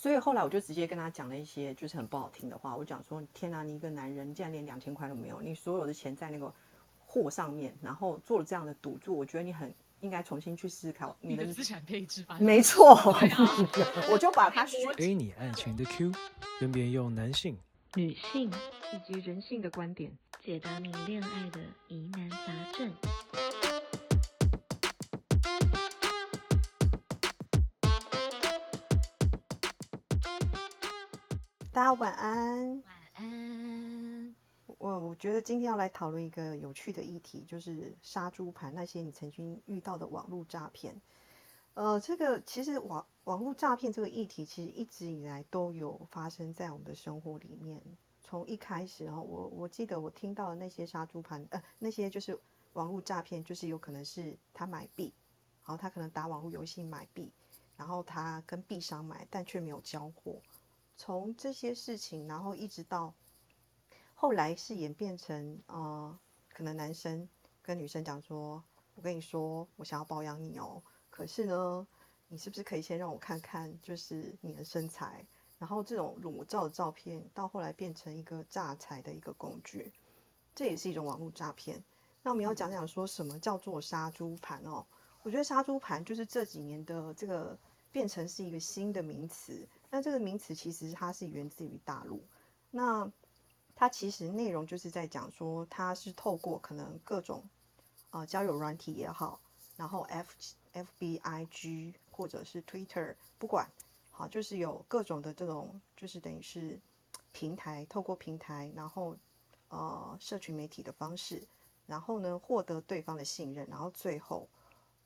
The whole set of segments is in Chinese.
所以后来我就直接跟他讲了一些就是很不好听的话，我讲说：天哪，你一个男人竟然连两千块都没有，你所有的钱在那个货上面，然后做了这样的赌注，我觉得你很应该重新去思考你的的资产配置吧。没错，我就把他给你爱情的 Q，分别用男性、女性以及人性的观点解答你恋爱的疑难杂症。大家晚安。晚安。我我觉得今天要来讨论一个有趣的议题，就是杀猪盘那些你曾经遇到的网络诈骗。呃，这个其实网网络诈骗这个议题，其实一直以来都有发生在我们的生活里面。从一开始哈，我我记得我听到的那些杀猪盘，呃，那些就是网络诈骗，就是有可能是他买币，然后他可能打网络游戏买币，然后他跟币商买，但却没有交货。从这些事情，然后一直到后来是演变成，呃，可能男生跟女生讲说：“我跟你说，我想要包养你哦，可是呢，你是不是可以先让我看看，就是你的身材？”然后这种裸照的照片，到后来变成一个诈财的一个工具，这也是一种网络诈骗。那我们要讲讲说什么叫做杀猪盘哦？我觉得杀猪盘就是这几年的这个变成是一个新的名词。那这个名词其实它是源自于大陆，那它其实内容就是在讲说，它是透过可能各种啊交友软体也好，然后 F F B I G 或者是 Twitter，不管好就是有各种的这种就是等于是平台，透过平台，然后呃社群媒体的方式，然后呢获得对方的信任，然后最后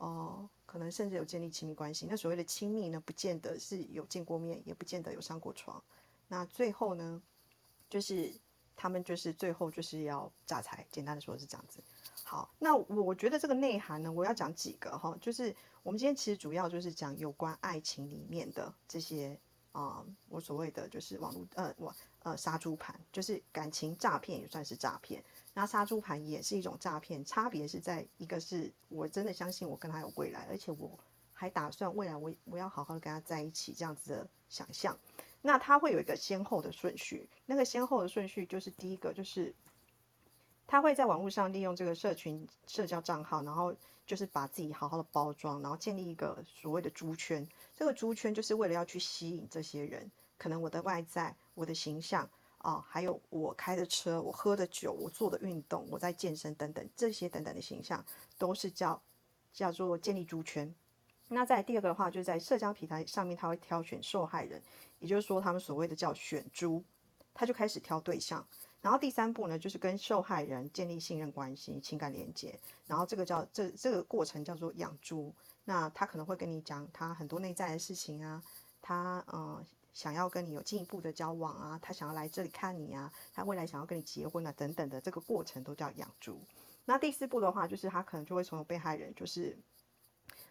哦。可能甚至有建立亲密关系，那所谓的亲密呢，不见得是有见过面，也不见得有上过床。那最后呢，就是他们就是最后就是要榨财，简单的说是这样子。好，那我觉得这个内涵呢，我要讲几个哈，就是我们今天其实主要就是讲有关爱情里面的这些啊，我所谓的就是网络呃网呃杀猪盘，就是感情诈骗也算是诈骗。那杀猪盘也是一种诈骗，差别是在一个是我真的相信我跟他有未来，而且我还打算未来我我要好好的跟他在一起这样子的想象。那他会有一个先后的顺序，那个先后的顺序就是第一个就是他会在网络上利用这个社群社交账号，然后就是把自己好好的包装，然后建立一个所谓的猪圈。这个猪圈就是为了要去吸引这些人，可能我的外在、我的形象。啊，还有我开的车，我喝的酒，我做的运动，我在健身等等，这些等等的形象，都是叫叫做建立猪圈。那在第二个的话，就是在社交平台上面，他会挑选受害人，也就是说，他们所谓的叫选猪，他就开始挑对象。然后第三步呢，就是跟受害人建立信任关系、情感连接。然后这个叫这这个过程叫做养猪。那他可能会跟你讲他很多内在的事情啊，他嗯。想要跟你有进一步的交往啊，他想要来这里看你啊，他未来想要跟你结婚啊，等等的这个过程都叫养猪。那第四步的话，就是他可能就会从被害人，就是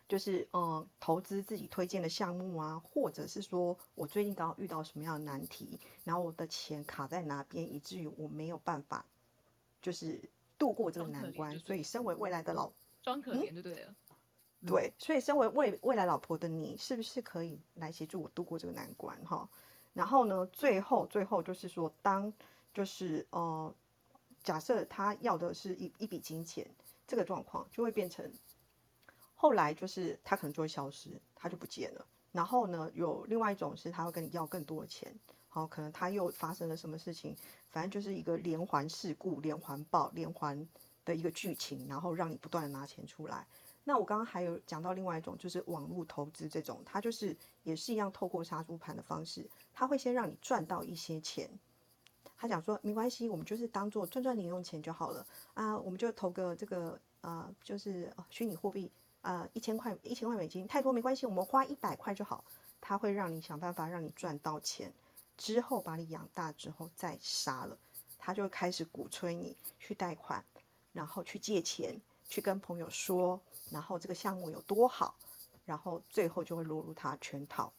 就是嗯，投资自己推荐的项目啊，或者是说我最近刚好遇到什么样的难题，然后我的钱卡在哪边，以至于我没有办法就是度过这个难关，所以身为未来的老装可怜就对了。对，所以身为未未来老婆的你，是不是可以来协助我度过这个难关哈？然后呢，最后最后就是说，当就是呃，假设他要的是一一笔金钱，这个状况就会变成，后来就是他可能就会消失，他就不见了。然后呢，有另外一种是他会跟你要更多的钱，好，可能他又发生了什么事情，反正就是一个连环事故、连环爆、连环的一个剧情，然后让你不断的拿钱出来。那我刚刚还有讲到另外一种，就是网络投资这种，它就是也是一样，透过杀猪盘的方式，他会先让你赚到一些钱。他讲说没关系，我们就是当做赚赚零用钱就好了啊，我们就投个这个呃，就是虚拟货币啊，一千块一千块美金，太多没关系，我们花一百块就好。他会让你想办法让你赚到钱，之后把你养大之后再杀了，他就开始鼓吹你去贷款，然后去借钱。去跟朋友说，然后这个项目有多好，然后最后就会落入他圈套。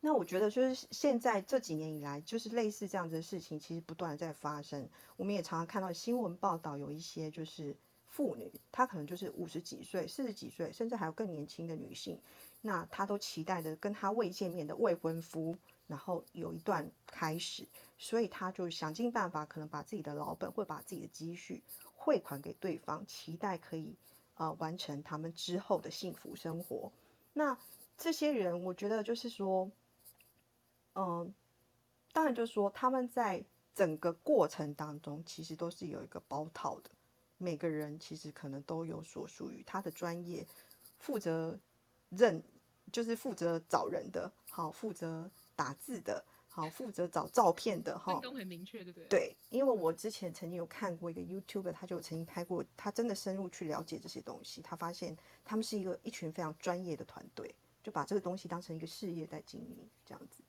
那我觉得就是现在这几年以来，就是类似这样子的事情，其实不断的在发生。我们也常常看到新闻报道，有一些就是妇女，她可能就是五十几岁、四十几岁，甚至还有更年轻的女性，那她都期待着跟她未见面的未婚夫，然后有一段开始，所以她就想尽办法，可能把自己的老本或把自己的积蓄汇款给对方，期待可以呃完成他们之后的幸福生活。那这些人，我觉得就是说，嗯，当然就是说他们在整个过程当中，其实都是有一个包套的。每个人其实可能都有所属于他的专业，负责认就是负责找人的，好负责打字的，好负责找照片的，哈，分工很明确，对不对？对，因为我之前曾经有看过一个 YouTube，他就曾经拍过，他真的深入去了解这些东西，他发现他们是一个一群非常专业的团队，就把这个东西当成一个事业在经营，这样子。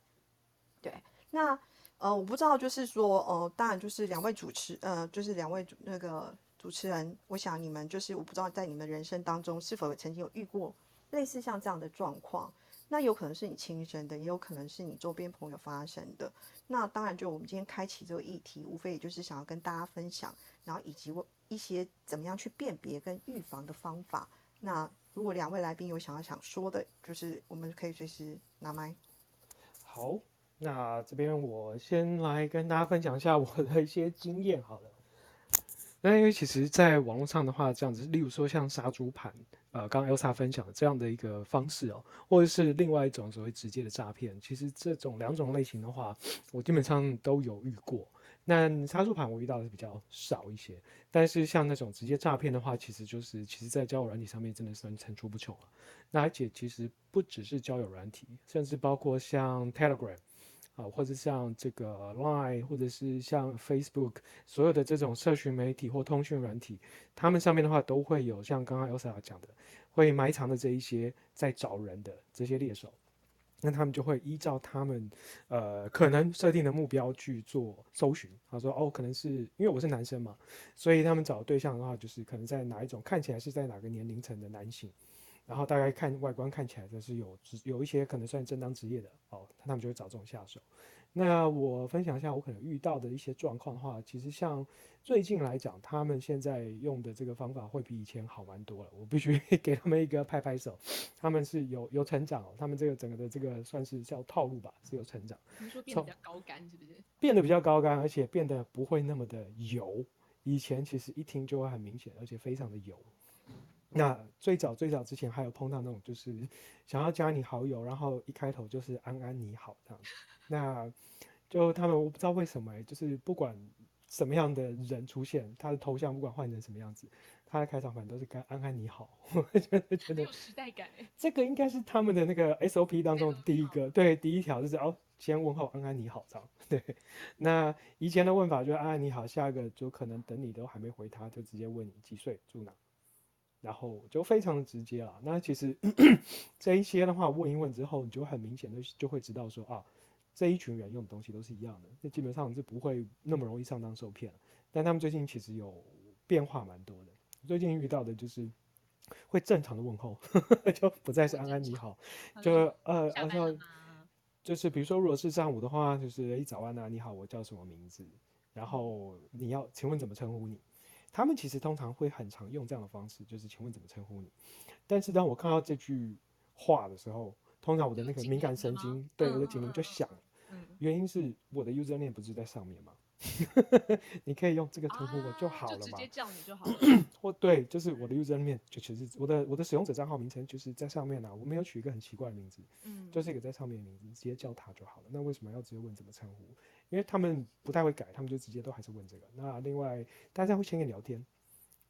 对，那呃，我不知道，就是说，呃，当然就是两位主持，呃，就是两位那个。主持人，我想你们就是我不知道在你们人生当中是否曾经有遇过类似像这样的状况，那有可能是你亲身的，也有可能是你周边朋友发生的。那当然，就我们今天开启这个议题，无非也就是想要跟大家分享，然后以及我一些怎么样去辨别跟预防的方法。那如果两位来宾有想要想说的，就是我们可以随时拿麦。好，那这边我先来跟大家分享一下我的一些经验，好了。那因为其实，在网络上的话，这样子，例如说像杀猪盘，呃，刚刚 Elsa 分享的这样的一个方式哦，或者是另外一种所谓直接的诈骗，其实这种两种类型的话，我基本上都有遇过。那杀猪盘我遇到的比较少一些，但是像那种直接诈骗的话，其实就是其实在交友软体上面真的是层出不穷了。那而且其实不只是交友软体，甚至包括像 Telegram。啊，或者像这个 Line，或者是像 Facebook，所有的这种社群媒体或通讯软体，他们上面的话都会有像刚刚 Elsa 讲的，会埋藏的这一些在找人的这些猎手，那他们就会依照他们呃可能设定的目标去做搜寻。他说哦，可能是因为我是男生嘛，所以他们找对象的话，就是可能在哪一种看起来是在哪个年龄层的男性。然后大概看外观看起来就是有职有一些可能算正当职业的哦，他们就会找这种下手。那我分享一下我可能遇到的一些状况的话，其实像最近来讲，他们现在用的这个方法会比以前好玩多了。我必须 给他们一个拍拍手，他们是有有成长哦，他们这个整个的这个算是叫套路吧，是有成长。你说变得比较高干是不是？变得比较高干，而且变得不会那么的油。以前其实一听就会很明显，而且非常的油。那最早最早之前还有碰到那种，就是 想要加你好友，然后一开头就是安安你好这样子。那就他们我不知道为什么，就是不管什么样的人出现，他的头像不管换成什么样子，他的开场白都是跟安安你好。我觉得觉得有时代感这个应该是他们的那个 SOP 当中第一个，对，第一条就是哦，先问候安安你好这样。对，那以前的问法就是安安你好，下一个就可能等你都还没回他，就直接问你几岁住哪。然后就非常的直接了。那其实 这一些的话，问一问之后，你就很明显的就会知道说啊，这一群人用的东西都是一样的，那基本上是不会那么容易上当受骗但他们最近其实有变化蛮多的。最近遇到的就是会正常的问候，就不再是安安你好，就呃，好像就是比如说如果是上午的话，就是一早安啊，你好，我叫什么名字？然后你要请问怎么称呼你？他们其实通常会很常用这样的方式，就是请问怎么称呼你。但是当我看到这句话的时候，通常我的那个敏感神经，对我的警铃就响。原因是我的 user name 不是在上面吗？你可以用这个称呼我就好了嘛？直接叫你就好了。或对，就是我的 user name 就其实我的我的使用者账号名称就是在上面啊，我没有取一个很奇怪的名字，嗯，就是一个在上面的名字，直接叫他就好了。那为什么要直接问怎么称呼？因为他们不太会改，他们就直接都还是问这个。那另外，大家会先跟你聊天，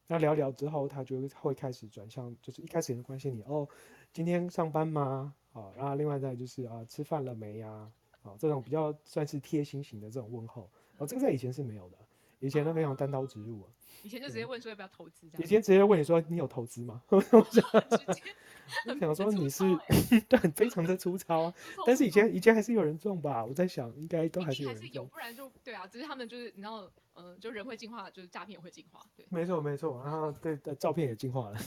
那聊聊之后，他就会开始转向，就是一开始也关心你哦，今天上班吗？啊，然后另外再就是啊，吃饭了没呀？啊，这种比较算是贴心型的这种问候，哦，这个在以前是没有的，以前都非常单刀直入啊。以前就直接问说要不要投资，这样以前直接问你说你有投资吗？我想 说你是对，非常的粗糙啊。但是以前以前还是有人中吧？我在想应该都还是有人中，不然就对啊，只是他们就是你知道，嗯，就人会进化，就是诈骗也会进化。对，没错没错，然后对的照片也进化了，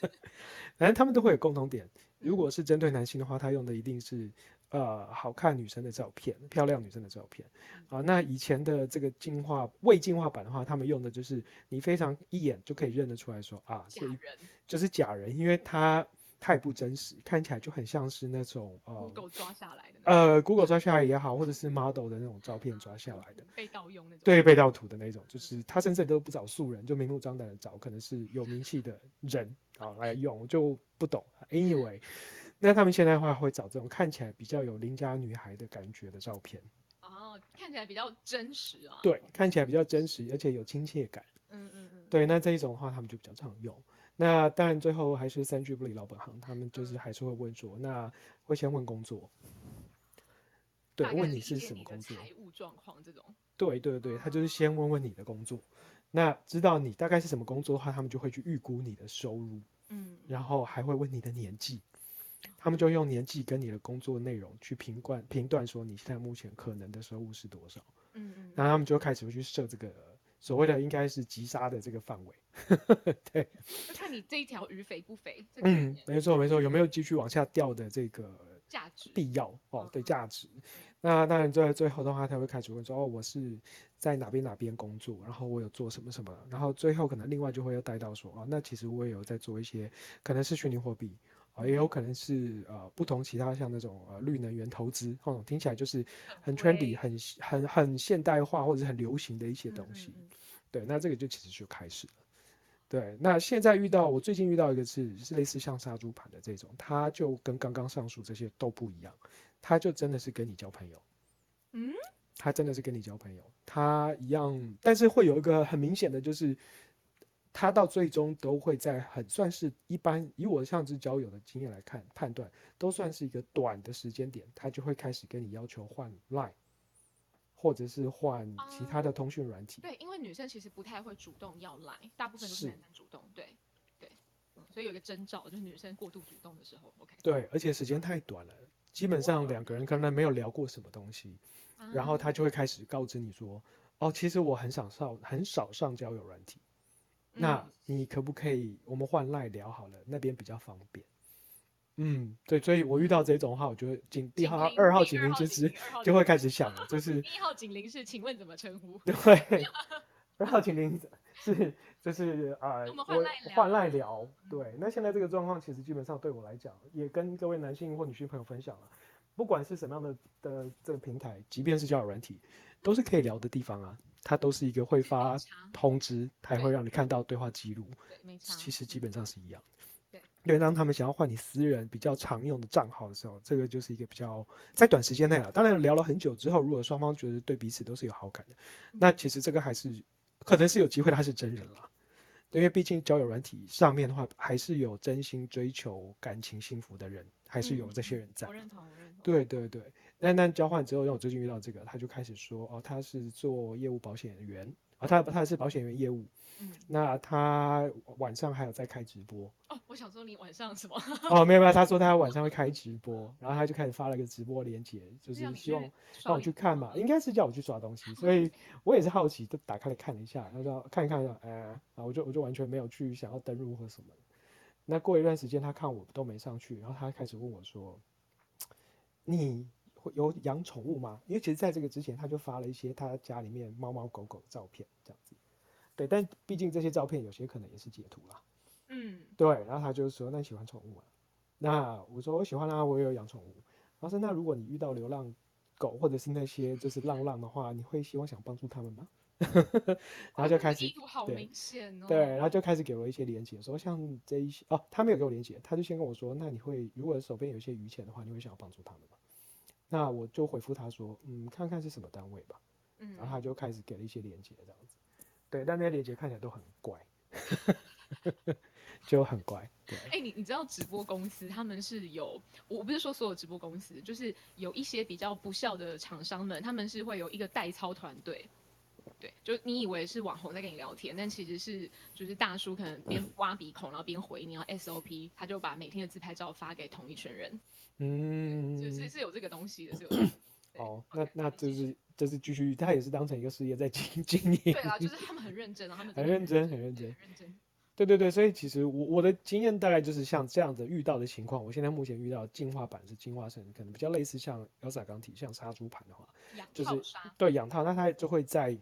反正他们都会有共同点。如果是针对男性的话，他用的一定是。呃，好看女生的照片，漂亮女生的照片，啊，那以前的这个进化未进化版的话，他们用的就是你非常一眼就可以认得出来说啊，假人就是假人，因为他太不真实，看起来就很像是那种呃，Google 抓下来的，呃 Google 抓下来也好，或者是 model 的那种照片抓下来的。被盗用那种。对被盗图的那种，就是他甚至都不找素人，就明目张胆的找可能是有名气的人啊来用，我就不懂。Anyway，那他们现在的话会找这种看起来比较有邻家女孩的感觉的照片，哦，看起来比较真实啊。对，看起来比较真实，而且有亲切感。嗯嗯嗯，对，那这一种的话，他们就比较常用。那当然最后还是三句不离老本行，他们就是还是会问说，那会先问工作，对问你是什么工作。财务状况这种。对对对，他就是先问问你的工作，那知道你大概是什么工作的话，他们就会去预估你的收入，嗯，然后还会问你的年纪，他们就用年纪跟你的工作内容去评断评断说你现在目前可能的收入是多少，嗯嗯，然后他们就开始会去设这个所谓的应该是急杀的这个范围，对，就看你这一条鱼肥不肥，这个嗯，没错没错，有没有继续往下掉的这个价值。必要哦，对价值。那当然，在最后的话，他会开始问说：“哦，我是在哪边哪边工作，然后我有做什么什么。”然后最后可能另外就会要带到说：“哦，那其实我也有在做一些，可能是虚拟货币，啊、也有可能是呃不同其他像那种呃绿能源投资，哦，听起来就是很会 trendy、很很很现代化或者是很流行的一些东西。嗯对，那这个就其实就开始了。对，那现在遇到我最近遇到一个是是类似像杀猪盘的这种，它就跟刚刚上述这些都不一样，它就真的是跟你交朋友，嗯，他真的是跟你交朋友，他一样，但是会有一个很明显的就是，他到最终都会在很算是一般以我上次交友的经验来看判断，都算是一个短的时间点，他就会开始跟你要求换 Line，或者是换其他的通讯软体。对，因为女生其实不太会主动要 Line，，大部分都是是男生主动。对对，嗯，所以有一个征兆，就是女生过度主动的时候，OK。对，而且时间太短了，基本上两个人可能没有聊过什么东西，啊然后他就会开始告知你说，哦，其实我很少上很少上交友软体，那嗯你可不可以我们换赖聊好了，那边比较方便。嗯，对，所以我遇到这种的话，我就警第警号二号二号警铃二号就会开始响了，就是一号警铃是，请问怎么称呼？对，二号警铃是就是呃，我们换我赖聊换赖聊。对，那现在这个状况其实基本上对我来讲，也跟各位男性或女性朋友分享了，不管是什么样的的这个平台，即便是交友软体，都是可以聊的地方啊。它都是一个会发通知，它还会让你看到对话记录，对，没差。其实基本上是一样的。对，因为当他们想要换你私人比较常用的账号的时候，这个就是一个比较在短时间内啊，当然聊了很久之后，如果双方觉得对彼此都是有好感的，那其实这个还是可能是有机会他是真人了。因为毕竟交友软体上面的话，还是有真心追求感情幸福的人，还是有这些人在我。认同，我认同。对对对，那那交换之后，让我最近遇到这个，他就开始说，哦，他是做业务保险员，啊、他他是保险员业务，嗯，那他晚上还有在开直播，哦，我想说你晚上什么？哦，没有没有，他说他晚上会开直播，然后他就开始发了一个直播链接，就是希望让我去看嘛，应该是叫我去刷东西，所以我也是好奇，就打开来看了一下，他说看一看，呃，啊，我就我就完全没有去想要登录或什么。那过一段时间，他看我都没上去，然后他开始问我说：“ 你会有养宠物吗？”因为其实在这个之前，他就发了一些他家里面猫猫狗狗的照片，这样子。对，但毕竟这些照片有些可能也是截图啦。嗯，对，然后他就说：“那你喜欢宠物吗？”那我说：“我喜欢啊，我也有养宠物。”然后说：“那如果你遇到流浪狗或者是那些就是浪浪的话，你会希望想帮助他们吗？” 然后就开始意图好对明显哦。对，然后就开始给我一些连接，说像这一些哦，他没有给我连接，他就先跟我说：“那你会如果手边有一些余钱的话，你会想要帮助他们吗？”那我就回复他说：“嗯，看看是什么单位吧。”嗯，然后他就开始给了一些连接，这样子。对，但那些连接看起来都很怪，就很怪。对，哎、你你知道直播公司他们是有，我不是说所有直播公司，就是有一些比较不孝的厂商们，他们是会有一个代操团队。对，就你以为是网红在跟你聊天，但其实是就是大叔可能边挖鼻孔，然后边回你要 SOP，他就把每天的自拍照发给同一群人，嗯，就是是有这个东西的，是有 哦，那那继续就是就是继续，他也是当成一个事业在经经营，对啊，就是他们很认真啊，他们 很认真，很认真。对认真。对对对，所以其实我我的经验大概就是像这样的遇到的情况，我现在目前遇到的进化版是进化成可能比较类似像 Elsa 钢体，像杀猪盘的话，养就是对养套，那它就会在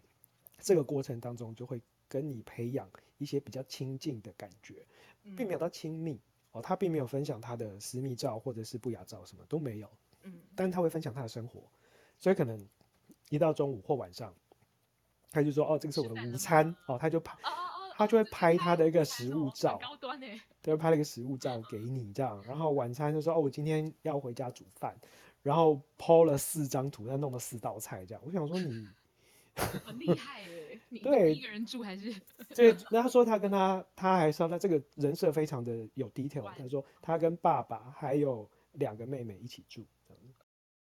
这个过程当中就会跟你培养一些比较亲近的感觉，并没有嗯到亲密哦，他并没有分享他的私密照或者是不雅照，什么都没有，嗯。但他会分享他的生活，所以可能一到中午或晚上，他就说哦，这个是我的午餐哦，他就拍他就会拍他的一个食物照，高端哎，对，拍了一个食物照给你这样，然后晚餐就说哦，我今天要回家煮饭，然后 PO 了四张图，他弄了四道菜这样，我想说你 很厉害哎，你对一个人住还是对，那他说他跟他他还说他这个人设非常的有 detail，他说他跟爸爸还有两个妹妹一起住，